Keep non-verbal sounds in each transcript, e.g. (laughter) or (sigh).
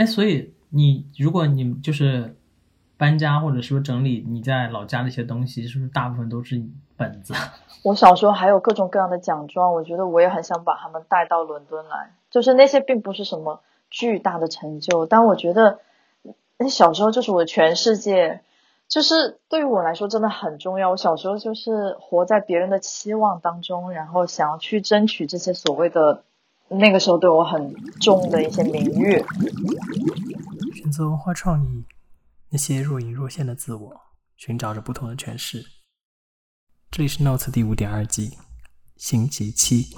哎，所以你如果你就是搬家或者说整理你在老家那些东西，是不是大部分都是本子？(laughs) 我小时候还有各种各样的奖状，我觉得我也很想把它们带到伦敦来。就是那些并不是什么巨大的成就，但我觉得那小时候就是我的全世界，就是对于我来说真的很重要。我小时候就是活在别人的期望当中，然后想要去争取这些所谓的那个时候对我很重的一些名誉。选择文化创意，那些若隐若现的自我，寻找着不同的诠释。这里是 Notes 第五点二季，星期七。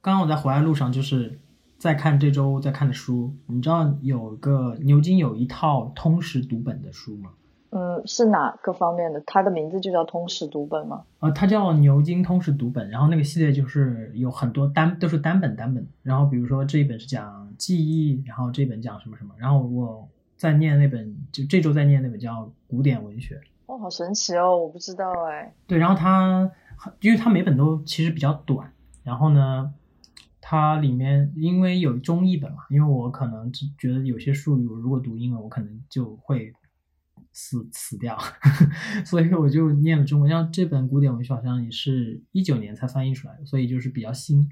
刚刚我在回来路上，就是在看这周在看的书。你知道有个牛津有一套通识读本的书吗？嗯，是哪个方面的？它的名字就叫通识读本吗？呃，它叫牛津通识读本。然后那个系列就是有很多单，都是单本单本。然后比如说这一本是讲记忆，然后这本讲什么什么。然后我在念那本，就这周在念那本叫古典文学。哦，好神奇哦！我不知道哎。对，然后它，因为它每本都其实比较短，然后呢，它里面因为有中译本嘛，因为我可能觉得有些术语我如果读英文，我可能就会死死掉，(laughs) 所以我就念了中文。像这本古典文学好像也是一九年才翻译出来的，所以就是比较新。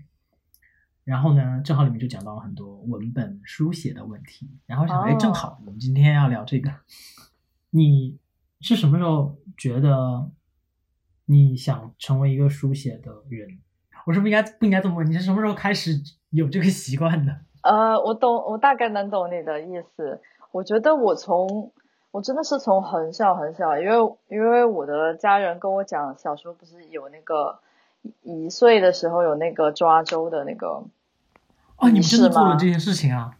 然后呢，正好里面就讲到了很多文本书写的问题，然后想，哎，正好我们今天要聊这个，你。是什么时候觉得你想成为一个书写的人？我是不是应该不应该这么问？你是什么时候开始有这个习惯的？呃，我懂，我大概能懂你的意思。我觉得我从我真的是从很小很小，因为因为我的家人跟我讲，小时候不是有那个一岁的时候有那个抓周的那个哦，你们真的做了这件事情啊？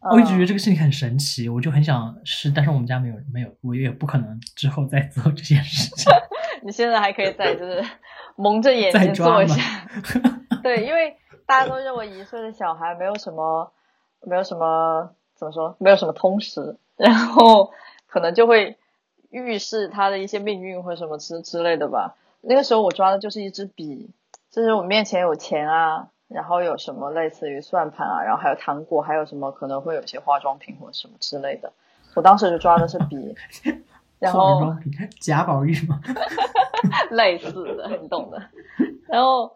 我一直觉得这个事情很神奇，我就很想试，但是我们家没有没有，我也不可能之后再做这件事情。(laughs) 你现在还可以再就是蒙着眼睛做一下，(laughs) 对，因为大家都认为一岁的小孩没有什么没有什么怎么说，没有什么通识，然后可能就会预示他的一些命运或什么之之类的吧。那个时候我抓的就是一支笔，就是我面前有钱啊。然后有什么类似于算盘啊，然后还有糖果，还有什么可能会有一些化妆品或什么之类的。我当时就抓的是笔，(laughs) 然后贾宝玉吗？(laughs) 类似的，你懂的。然后，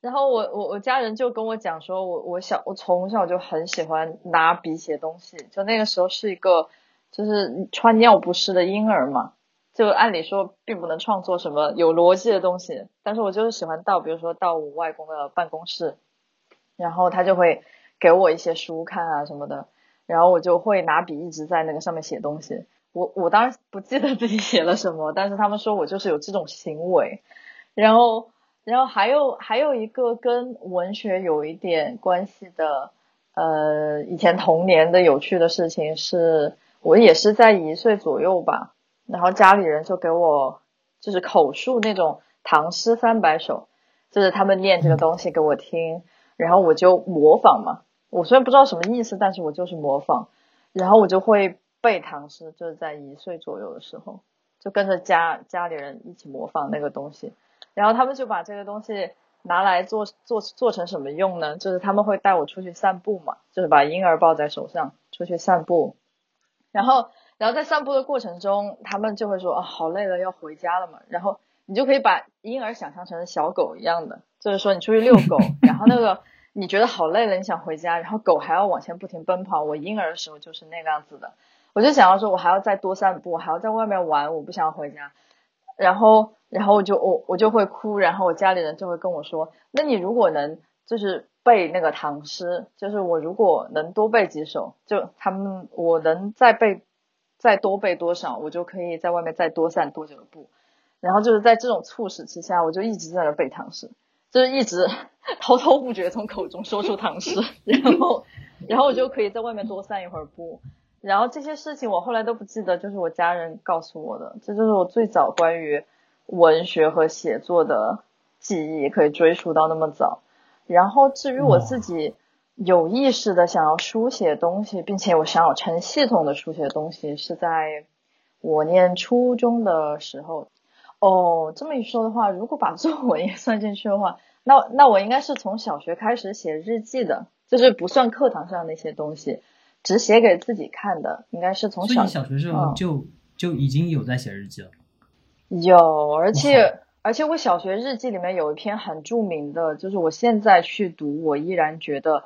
然后我我我家人就跟我讲说，我我小我从小就很喜欢拿笔写东西，就那个时候是一个就是穿尿不湿的婴儿嘛。就按理说并不能创作什么有逻辑的东西，但是我就是喜欢到，比如说到我外公的办公室，然后他就会给我一些书看啊什么的，然后我就会拿笔一直在那个上面写东西。我我当然不记得自己写了什么，但是他们说我就是有这种行为。然后，然后还有还有一个跟文学有一点关系的，呃，以前童年的有趣的事情是，我也是在一岁左右吧。然后家里人就给我就是口述那种唐诗三百首，就是他们念这个东西给我听，然后我就模仿嘛。我虽然不知道什么意思，但是我就是模仿，然后我就会背唐诗，就是在一岁左右的时候，就跟着家家里人一起模仿那个东西。然后他们就把这个东西拿来做做做成什么用呢？就是他们会带我出去散步嘛，就是把婴儿抱在手上出去散步，然后。然后在散步的过程中，他们就会说：“啊，好累了，要回家了嘛。”然后你就可以把婴儿想象成小狗一样的，就是说你出去遛狗，(laughs) 然后那个你觉得好累了，你想回家，然后狗还要往前不停奔跑。我婴儿的时候就是那个样子的，我就想要说，我还要再多散步，还要在外面玩，我不想回家。然后，然后我就我我就会哭，然后我家里人就会跟我说：“那你如果能就是背那个唐诗，就是我如果能多背几首，就他们我能再背。”再多背多少，我就可以在外面再多散多久的步。然后就是在这种促使之下，我就一直在那背唐诗，就是一直滔滔不绝从口中说出唐诗，(laughs) 然后，然后我就可以在外面多散一会儿步。然后这些事情我后来都不记得，就是我家人告诉我的。这就是我最早关于文学和写作的记忆，可以追溯到那么早。然后至于我自己。有意识的想要书写东西，并且我想要成系统的书写东西，是在我念初中的时候。哦，这么一说的话，如果把作文也算进去的话，那那我应该是从小学开始写日记的。就是不算课堂上那些东西，只写给自己看的，应该是从小所以你小学时候嗯就、就已经有在写日记了。有，而且而且我小学日记里面有一篇很著名的，就是我现在去读，我依然觉得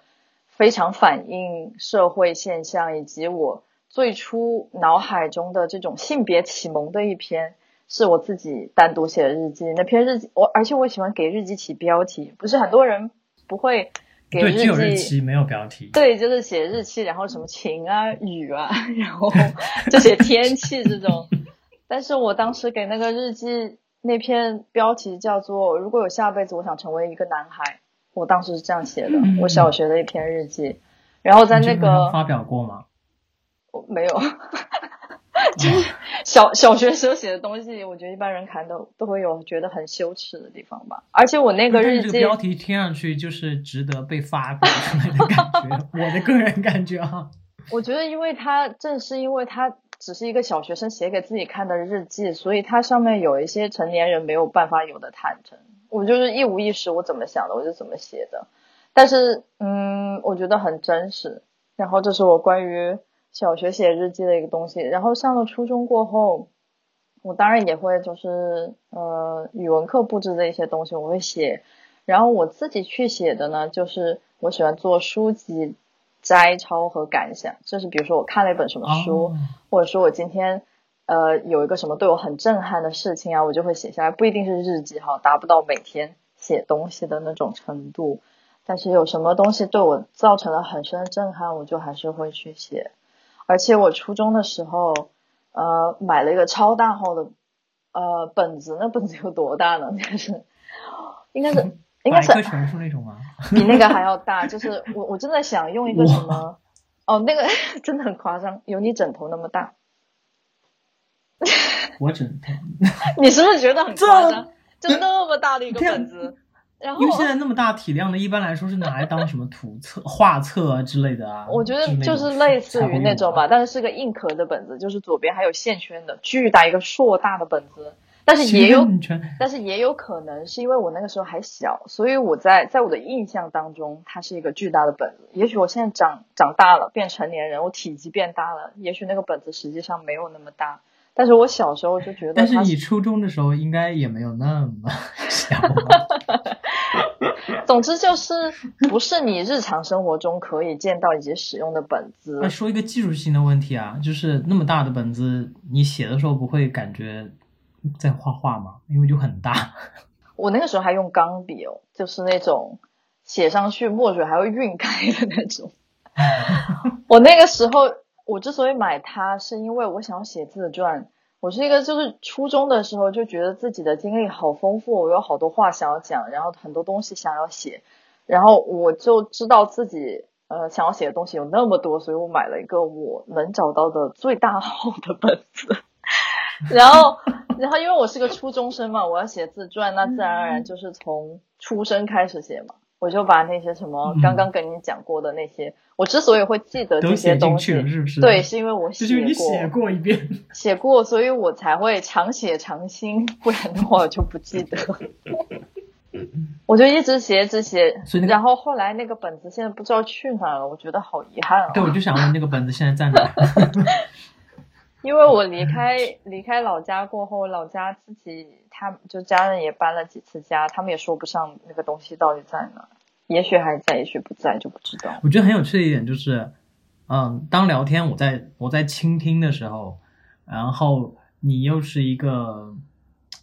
非常反映社会现象以及我最初脑海中的这种性别启蒙的一篇，是我自己单独写的日记。那篇日记，我而且我喜欢给日记起标题，不是很多人不会给对，日只有日记期没有标题。对，就是写日期，然后什么晴啊、雨啊，(laughs) 然后就写天气这种。(laughs) 但是我当时给那个日记那篇标题叫做“如果有下辈子，我想成为一个男孩”。我当时是这样写的，嗯我小学的一篇日记。然后在那个发表过吗？我没有，(laughs) 就是小小学时候写的东西，我觉得一般人看都都会有觉得很羞耻的地方吧。而且我那个日记，这个标题听上去就是值得被发表出来的感觉，(laughs) 我的个人感觉啊。我觉得，因为他正是因为他只是一个小学生写给自己看的日记，所以它上面有一些成年人没有办法有的坦诚。我就是一五一十，我怎么想的我就怎么写的。但是，嗯，我觉得很真实。然后，这是我关于小学写日记的一个东西。然后上了初中过后，我当然也会就是呃语文课布置的一些东西我会写。然后我自己去写的呢，就是我喜欢做书籍摘抄和感想，就是比如说我看了一本什么书，哦或者说我今天呃有一个什么对我很震撼的事情啊，我就会写下来，不一定是日记哈，达不到每天写东西的那种程度，但是有什么东西对我造成了很深的震撼，我就还是会去写。而且我初中的时候，呃，买了一个超大号的呃本子，那本子有多大呢？就 (laughs) 是应该是应该是百科全书那种吗？(laughs) 比那个还要大，就是我我真的想用一个什么，哦，那个 (laughs) 真的很夸张，有你枕头那么大，(laughs) 我枕头，你是不是觉得很夸张？就那么大的一个本子，然后因为现在那么大体量的，一般来说是拿来当什么图册、画册啊之类的啊。我觉得就是类似于那种吧。但是是个硬壳的本子，就是左边还有线圈的，巨大一个硕大的本子，但是也有但是也有可能是因为我那个时候还小，所以我在在我的印象当中，它是一个巨大的本子。也许我现在长长大了，变成年人，我体积变大了，也许那个本子实际上没有那么大。但是我小时候就觉得，但是你初中的时候应该也没有那么？(laughs) 总之就是不是你日常生活中可以见到以及使用的本子那。说一个技术性的问题啊，就是那么大的本子，你写的时候不会感觉在画画吗？因为就很大。我那个时候还用钢笔哦，就是那种写上去墨水还会晕开的那种。(laughs) 我那个时候，我之所以买它，是因为我想要写自传。我是一个就是初中的时候就觉得自己的经历好丰富，我有好多话想要讲，然后很多东西想要写，然后我就知道自己呃想要写的东西有那么多，所以我买了一个我能找到的最大号的本子。(laughs) 然后，然后因为我是个初中生嘛，我要写自传，那自然而然就是从出生开始写嘛。我就把那些什么嗯刚刚跟你讲过的那些，我之所以会记得都这些东西写进去了，，是不是？对，，是因为我写就是你过，写过一遍。(laughs) 写过，所以我才会常写常新，不然的话我就不记得。(laughs) 我就一直写，一直写，那个然后后来那个本子现在不知道去哪了，我觉得好遗憾啊对，哦。我就想问那个本子现在在哪？因为我离开离开老家过后，老家自己他就家人也搬了几次家，他们也说不上那个东西到底在哪，也许还在，也许不在，就不知道。我觉得很有趣的一点就是，嗯，当聊天我在我在倾听的时候，然后你又是一个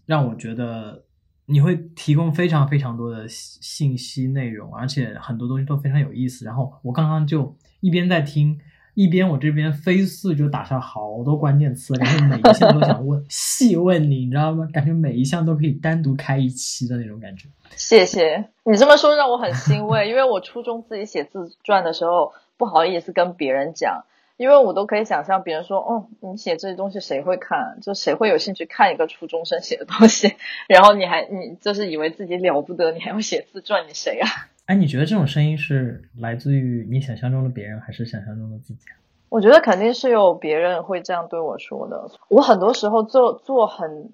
让我觉得你会提供非常非常多的信信息内容，而且很多东西都非常有意思。然后我刚刚就一边在听，一边我这边飞速就打上好多关键词，感觉每一项都想问 (laughs) 细问你，你知道吗？感觉每一项都可以单独开一期的那种感觉。(laughs) 谢谢你这么说，让我很欣慰，因为我初中自己写自传的时候不好意思跟别人讲，因为我都可以想象别人说，哦，你写这些东西谁会看？就谁会有兴趣看一个初中生写的东西？(laughs) 然后你还你就是以为自己了不得，你还要写自传，你谁啊？哎，你觉得这种声音是来自于你想象中的别人，还是想象中的自己？我觉得肯定是有别人会这样对我说的。我很多时候做做很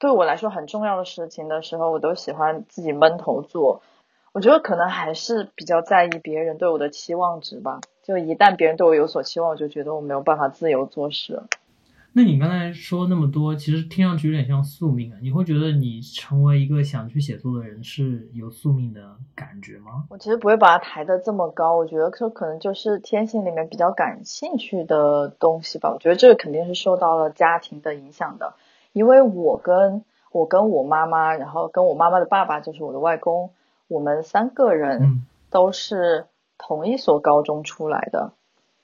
对我来说很重要的事情的时候，我都喜欢自己闷头做。我觉得可能还是比较在意别人对我的期望值吧。就一旦别人对我有所期望，我就觉得我没有办法自由做事。那你刚才说那么多，其实听上去有点像宿命啊。你会觉得你成为一个想去写作的人是有宿命的感觉吗？我其实不会把它抬得这么高，我觉得这可能就是天性里面比较感兴趣的东西吧。我觉得这个肯定是受到了家庭的影响的，因为我跟我跟我妈妈，然后跟我妈妈的爸爸就是我的外公，我们三个人都是同一所高中出来的。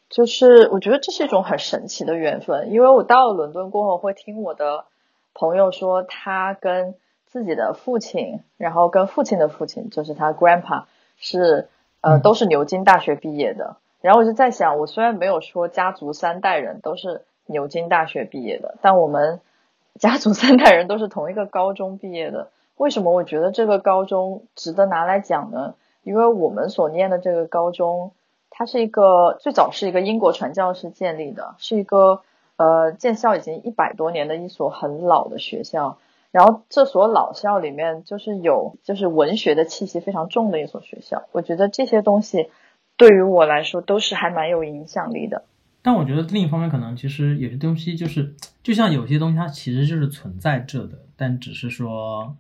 就是我觉得这是一种很神奇的缘分，因为我到了伦敦过后，会听我的朋友说，他跟自己的父亲，然后跟父亲的父亲，就是他 grandpa 是呃都是牛津大学毕业的。然后我就在想，我虽然没有说家族三代人都是牛津大学毕业的，但我们 (laughs) 家族三代人都是同一个高中毕业的。为什么我觉得这个高中值得拿来讲呢？因为我们所念的这个高中。它是一个最早是一个英国传教士建立的，是一个呃建校已经一百多年的一所很老的学校。然后这所老校里面就是有就是文学的气息非常重的一所学校。我觉得这些东西对于我来说都是还蛮有影响力的。但我觉得另一方面可能其实有些东西就是就像有些东西它其实就是存在着的，但只是说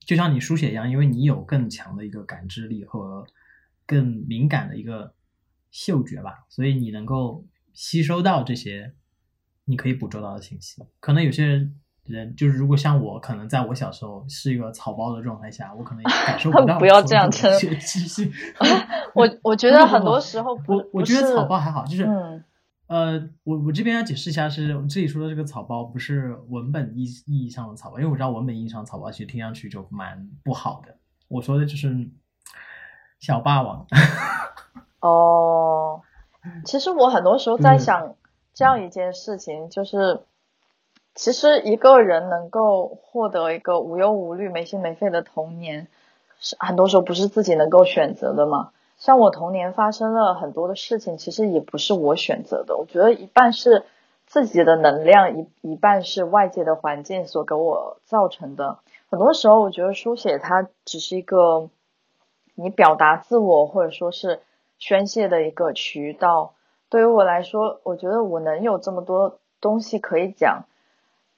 就像你书写一样，因为你有更强的一个感知力和更敏感的一个。嗅觉吧，所以你能够吸收到这些你可以捕捉到的信息。可能有些人人就是，如果像我，可能在我小时候是一个草包的状态下，我可能感受不 (laughs) 到。不要这样称。(laughs) 我我觉得很多时候，(laughs) 我我觉得草包还好，就是呃，我我这边要解释一下，是这里说的这个草包不是文本意意义上的草包，因为我知道文本意义上的草包其实听上去就蛮不好的。我说的就是小霸王。哦，其实我很多时候在想这样一件事情，就是其实一个人能够获得一个无忧无虑、没心没肺的童年，是很多时候不是自己能够选择的嘛。像我童年发生了很多的事情，其实也不是我选择的。我觉得一半是自己的能量，一一半是外界的环境所给我造成的。很多时候，我觉得书写它只是一个你表达自我，或者说是。宣泄的一个渠道，对于我来说，我觉得我能有这么多东西可以讲。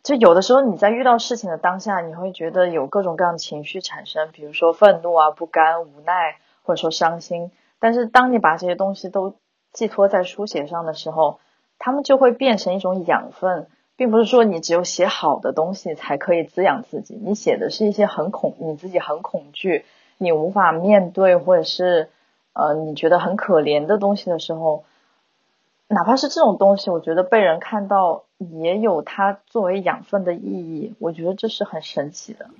就有的时候你在遇到事情的当下，你会觉得有各种各样的情绪产生，比如说愤怒啊、不甘、无奈，或者说伤心。但是当你把这些东西都寄托在书写上的时候，他们就会变成一种养分，并不是说你只有写好的东西才可以滋养自己。你写的是一些很恐，你自己很恐惧，你无法面对，或者是。呃，你觉得很可怜的东西的时候，哪怕是这种东西，我觉得被人看到也有它作为养分的意义。我觉得这是很神奇的。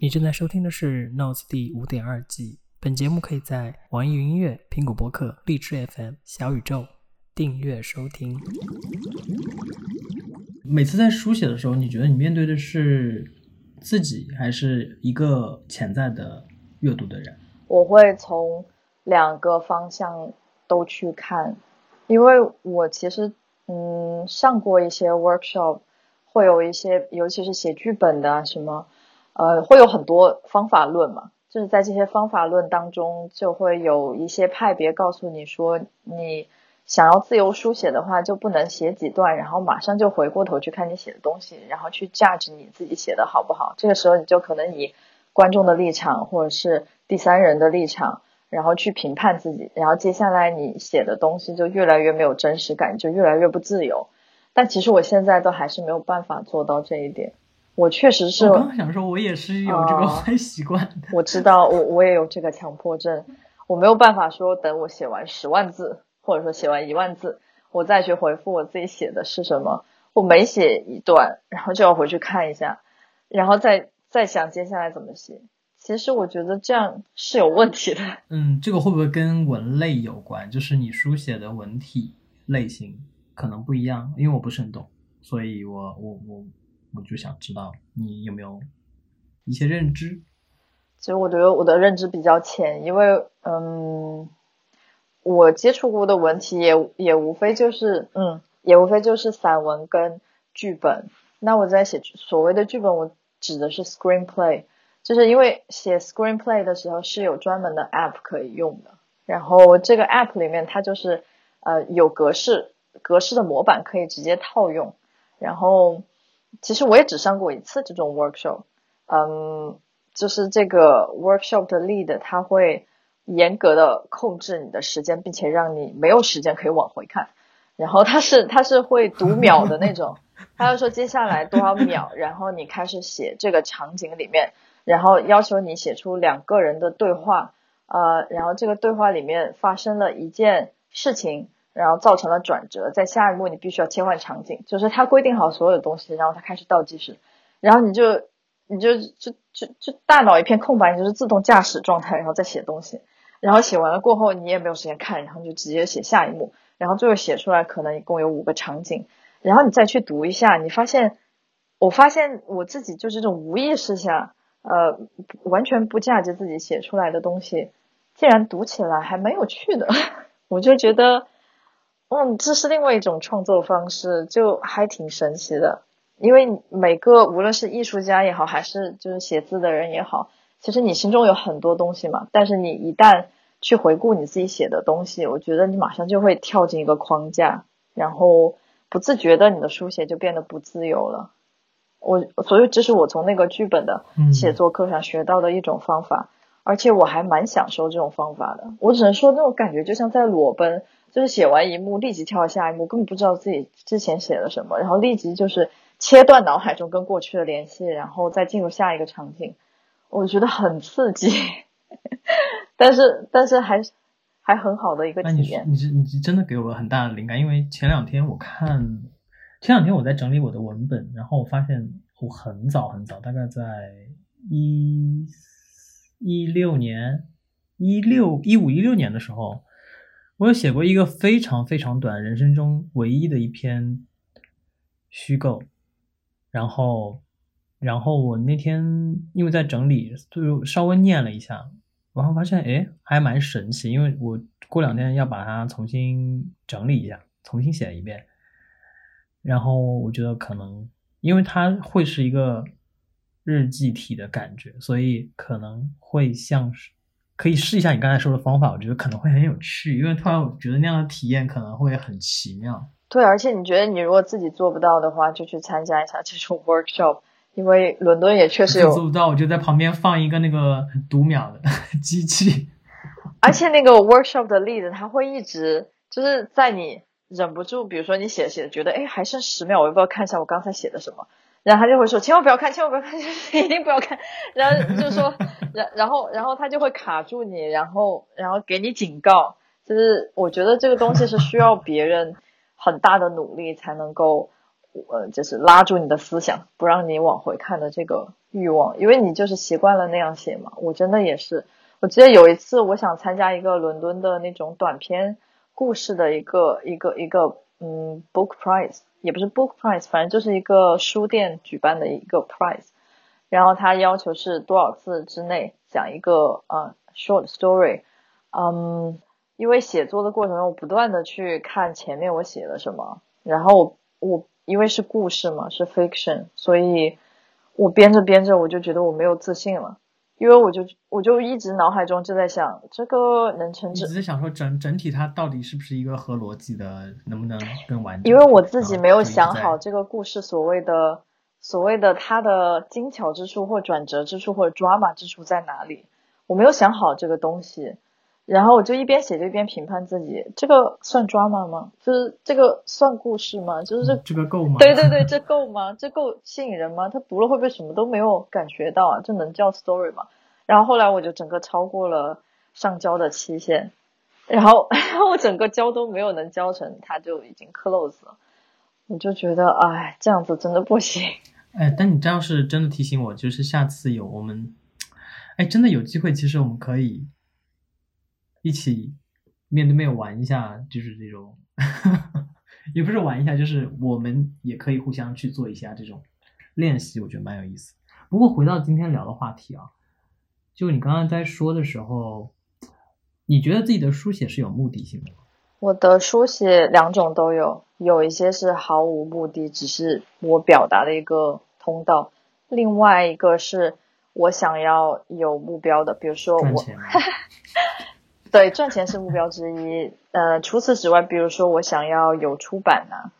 你正在收听的是《Notes》第五点二季。本节目可以在网易云音乐、苹果播客、荔枝 FM、小宇宙订阅收听。每次在书写的时候，你觉得你面对的是自己，还是一个潜在的？阅读的人，我会从两个方向都去看，因为我其实嗯上过一些 workshop，会有一些尤其是写剧本的什么，呃会有很多方法论嘛，就是在这些方法论当中就会有一些派别告诉你说，你想要自由书写的话，就不能写几段，然后马上就回过头去看你写的东西，然后去 judge 你自己写的好不好，这个时候你就可能以。观众的立场，或者是第三人的立场，然后去评判自己，然后接下来你写的东西就越来越没有真实感，就越来越不自由。但其实我现在都还是没有办法做到这一点。我确实是，我刚刚想说，我也是有这个坏习惯的。我知道，我我也有这个强迫症。我没有办法说，等我写完十万字，或者说写完一万字，我再去回复我自己写的是什么。我每写一段，然后就要回去看一下，然后再。再想接下来怎么写，其实我觉得这样是有问题的。嗯，这个会不会跟文类有关？就是你书写的文体类型可能不一样，因为我不是很懂，所以我我我我就想知道你有没有一些认知。其实我觉得我的认知比较浅，因为嗯，我接触过的文体也也无非就是嗯，也无非就是散文跟剧本。那我在写所谓的剧本，我。指的是 screenplay，就是因为写 screenplay 的时候是有专门的 app 可以用的，然后这个 app 里面它就是呃有格式格式的模板可以直接套用，然后其实我也只上过一次这种 workshop，嗯，就是这个 workshop 的 lead 他会严格的控制你的时间，并且让你没有时间可以往回看，然后他是他是会读秒的那种，(laughs) 他就说接下来多少秒，(laughs) 然后你开始写这个场景里面。然后要求你写出两个人的对话，呃，然后这个对话里面发生了一件事情，然后造成了转折，在下一幕你必须要切换场景，就是他规定好所有的东西，然后他开始倒计时，然后你就你就就就就大脑一片空白，你就是自动驾驶状态，然后再写东西，然后写完了过后你也没有时间看，然后就直接写下一幕，然后最后写出来可能一共有五个场景，然后你再去读一下，你发现，我发现我自己就是这种无意识下。呃，完全不价值自己写出来的东西，竟然读起来还蛮有趣的，(laughs) 我就觉得，嗯，这是另外一种创作方式，就还挺神奇的。因为每个无论是艺术家也好，还是就是写字的人也好，其实你心中有很多东西嘛，但是你一旦去回顾你自己写的东西，我觉得你马上就会跳进一个框架，然后不自觉的你的书写就变得不自由了。我所以这是我从那个剧本的写作课上学到的一种方法，而且我还蛮享受这种方法的。我只能说那种感觉就像在裸奔，就是写完一幕立即跳下一幕，根本不知道自己之前写了什么，然后立即就是切断脑海中跟过去的联系，然后再进入下一个场景，我觉得很刺激，(laughs) 但是但是还还很好的一个体验。你是你是真的给我了很大的灵感，因为前两天我看。前两天我在整理我的文本，然后我发现我很早很早，大概在一一六年、一六一五一六年的时候，我有写过一个非常非常短，人生中唯一的一篇虚构。然后，然后我那天因为在整理，就稍微念了一下，然后发现哎，还蛮神奇，因为我过两天要把它重新整理一下，重新写一遍。然后我觉得可能，因为它会是一个日记体的感觉，所以可能会像是可以试一下你刚才说的方法，我觉得可能会很有趣，因为突然我觉得那样的体验可能会很奇妙。对，而且你觉得你如果自己做不到的话，就去参加一下这种 workshop，因为伦敦也确实有做不到，我就在旁边放一个那个读秒的 (laughs) 机器，而且那个 workshop 的例子，他会一直就是在你。忍不住，比如说你写写觉得哎还剩十秒，我要不要看一下我刚才写的什么？然后他就会说千万不要看，千万不要看，(laughs) 一定不要看。然后就说，然然后然后他就会卡住你，然后然后给你警告。就是我觉得这个东西是需要别人很大的努力才能够，呃，就是拉住你的思想，不让你往回看的这个欲望，因为你就是习惯了那样写嘛。我真的也是，我记得有一次我想参加一个伦敦的那种短篇。故事的一个一个一个嗯，book prize 也不是 book prize，反正就是一个书店举办的一个 prize，然后他要求是多少字之内讲一个呃 short story，嗯，因为写作的过程中我不断的去看前面我写了什么，然后我因为是故事嘛是 fiction，所以我编着编着我就觉得我没有自信了。因为我就我就一直脑海中就在想，这个能成。只是想说整整体它到底是不是一个合逻辑的，能不能更完整？因为我自己没有想好这个故事所谓的所谓的它的精巧之处或转折之处或者 drama 之处在哪里，我没有想好这个东西。然后我就一边写就一边评判自己，这个算 drama 吗？就是这个算故事吗？就是这这个够吗？对对对，这够吗？这够吸引人吗？他读了会不会什么都没有感觉到啊？这能叫 story 吗？然后后来我就整个超过了上交的期限，然后 (laughs) 然后我整个交都没有能交成，他就已经 close 了。我就觉得，哎，这样子真的不行。(laughs) 哎，但你这样是真的提醒我，就是下次有我们，哎，真的有机会，其实我们可以。一起面对面玩一下，就是这种，(laughs) 也不是玩一下，就是我们也可以互相去做一下这种练习，我觉得蛮有意思。不过回到今天聊的话题啊，就你刚刚在说的时候，你觉得自己的书写是有目的性的吗？我的书写两种都有，有一些是毫无目的，只是我表达的一个通道；另外一个是我想要有目标的，比如说我赚钱吗？对赚钱是目标之一。呃，除此之外，比如说我想要有出版呐、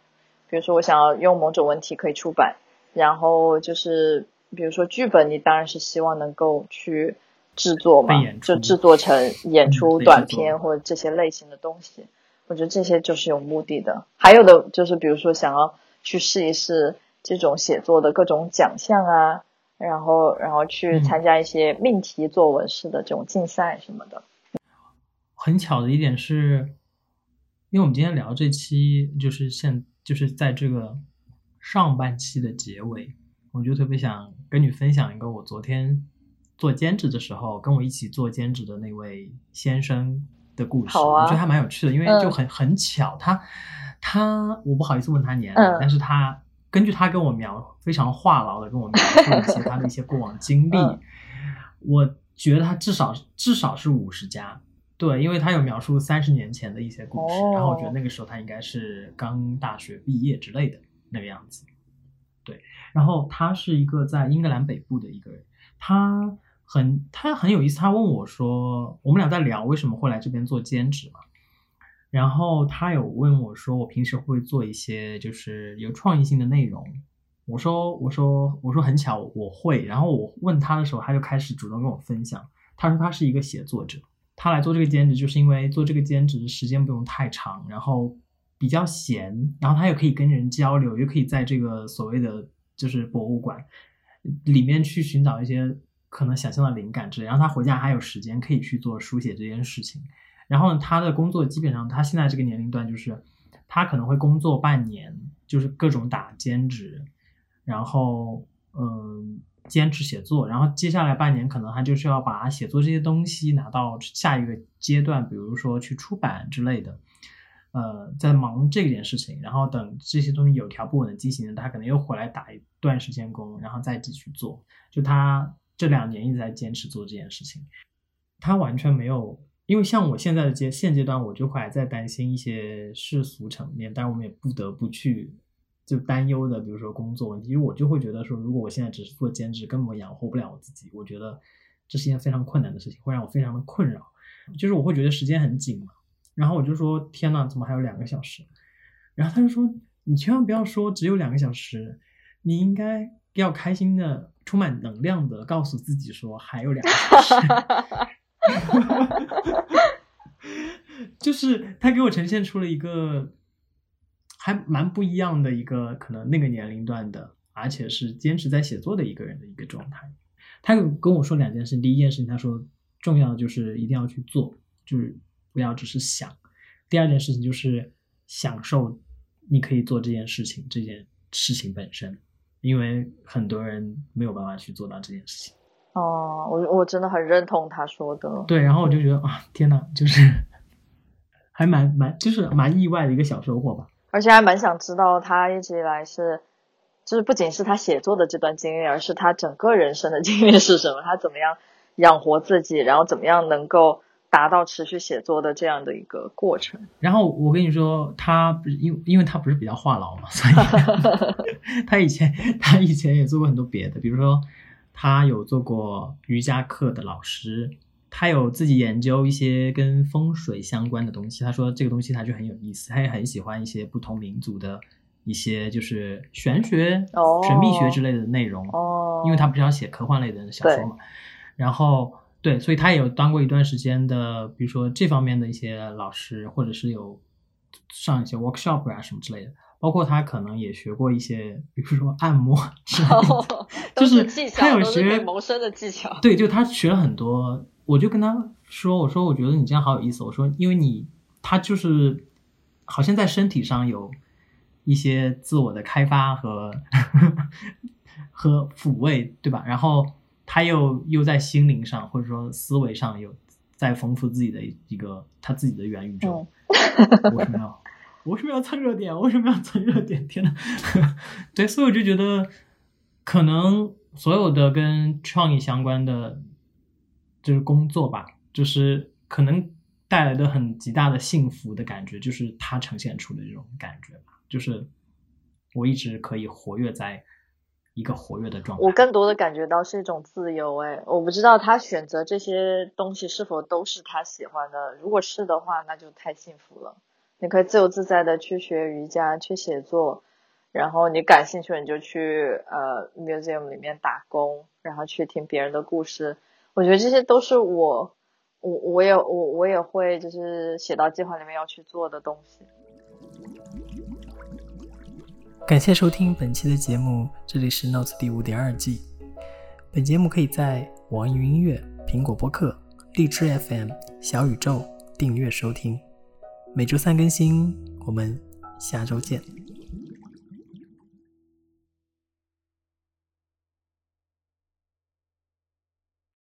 比如说我想要用某种文体可以出版，然后就是比如说剧本，你当然是希望能够去制作嘛就制作成演出、短片或者这些类型的东西。我觉得这些就是有目的的。还有的就是比如说想要去试一试这种写作的各种奖项啊，然后然后去嗯参加一些命题作文式的这种竞赛什么的。很巧的一点是，因为我们今天聊这期就是现就是在这个上半期的结尾，我就特别想跟你分享一个我昨天做兼职的时候跟我一起做兼职的那位先生的故事，啊我觉得还蛮有趣的，因为嗯就很、很巧，他他我不好意思问他年龄，嗯但是他根据他跟我描非常话痨的跟我描述了一些他的一些过往经历，嗯我觉得他至少至少是五十加。对，因为他有描述三十年前的一些故事，哦然后我觉得那个时候他应该是刚大学毕业之类的那个样子。对，然后他是一个在英格兰北部的一个人，他很他很有意思，他问我说，我们俩在聊为什么会来这边做兼职嘛，然后他有问我说，我平时会做一些就是有创意性的内容？我说我说我说很巧我会，然后我问他的时候，他就开始主动跟我分享，他说他是一个写作者，他来做这个兼职就是因为做这个兼职时间不用太长，然后比较闲，然后他又可以跟人交流，又可以在这个所谓的就是博物馆里面去寻找一些可能想象的灵感之类，然后他回家还有时间可以去做书写这件事情。然后呢，他的工作基本上他现在这个年龄段就是他可能会工作半年，就是各种打兼职，然后嗯坚持写作，然后接下来半年可能他就是要把写作这些东西拿到下一个阶段，比如说去出版之类的。呃，在忙这件事情，然后等这些东西有条不紊的进行，他可能又回来打一段时间工，然后再继续做。就他这两年一直在坚持做这件事情，他完全没有，因为像我现在的阶现阶段，我就还在担心一些世俗层面，但我们也不得不去就担忧的，比如说工作问题，因为我就会觉得说，如果我现在只是做兼职，根本养活不了我自己，我觉得这是一件非常困难的事情，会让我非常的困扰，就是我会觉得时间很紧嘛。然后我就说：“天呐，怎么还有两个小时？”然后他就说：“你千万不要说只有两个小时，你应该要开心的、充满能量的告诉自己说还有两个小时。(laughs) ”就是他给我呈现出了一个还蛮不一样的一个可能那个年龄段的，而且是坚持在写作的一个人的一个状态。他有跟我说两件事，第一件事情他说重要的就是一定要去做，就是不要只是想。第二件事情就是享受你可以做这件事情这件事情本身，因为很多人没有办法去做到这件事情。哦，我我真的很认同他说的。对，然后我就觉得啊，天呐，就是 (laughs) 还蛮蛮就是蛮意外的一个小收获吧。而且还蛮想知道他一直以来是，就是不仅是他写作的这段经历，而是他整个人生的经历是什么？他怎么样养活自己，然后怎么样能够达到持续写作的这样的一个过程？然后我跟你说，他不是因因为他不是比较话痨嘛，所以 (laughs) 他以前他以前也做过很多别的，比如说他有做过瑜伽课的老师，他有自己研究一些跟风水相关的东西。他说这个东西他就很有意思，他也很喜欢一些不同民族的一些就是玄学、哦神秘学之类的内容。哦，因为他不是要写科幻类的小说嘛，然后对，所以他也有当过一段时间的，比如说这方面的一些老师，或者是有上一些 workshop 啊什么之类的，包括他可能也学过一些，比如说按摩之类的，哦都就是，他有学谋生的技巧。对，就他学了很多，我就跟他说，我说我觉得你这样好有意思，我说因为你他就是好像在身体上有一些自我的开发和和抚慰，对吧？然后他又又在心灵上或者说思维上有在丰富自己的一个他自己的元宇宙。我为什么要 (laughs) 我为什么要蹭热点？我为什么要蹭热点？天呐，(laughs) 对，所以我就觉得可能所有的跟创意相关的就是工作吧，就是可能带来的很极大的幸福的感觉，就是它呈现出的这种感觉吧，就是我一直可以活跃在一个活跃的状态。我更多的感觉到是一种自由，哎，我不知道他选择这些东西是否都是他喜欢的。如果是的话，那就太幸福了。你可以自由自在的去学瑜伽，去写作，然后你感兴趣你就去呃 museum 里面打工，然后去听别人的故事。我觉得这些都是我我我也我我也会就是写到计划里面要去做的东西。感谢收听本期的节目，这里是 Notes 第五点二季。本节目可以在网易云音乐、苹果播客、荔枝 FM、小宇宙订阅收听，每周三更新。我们下周见。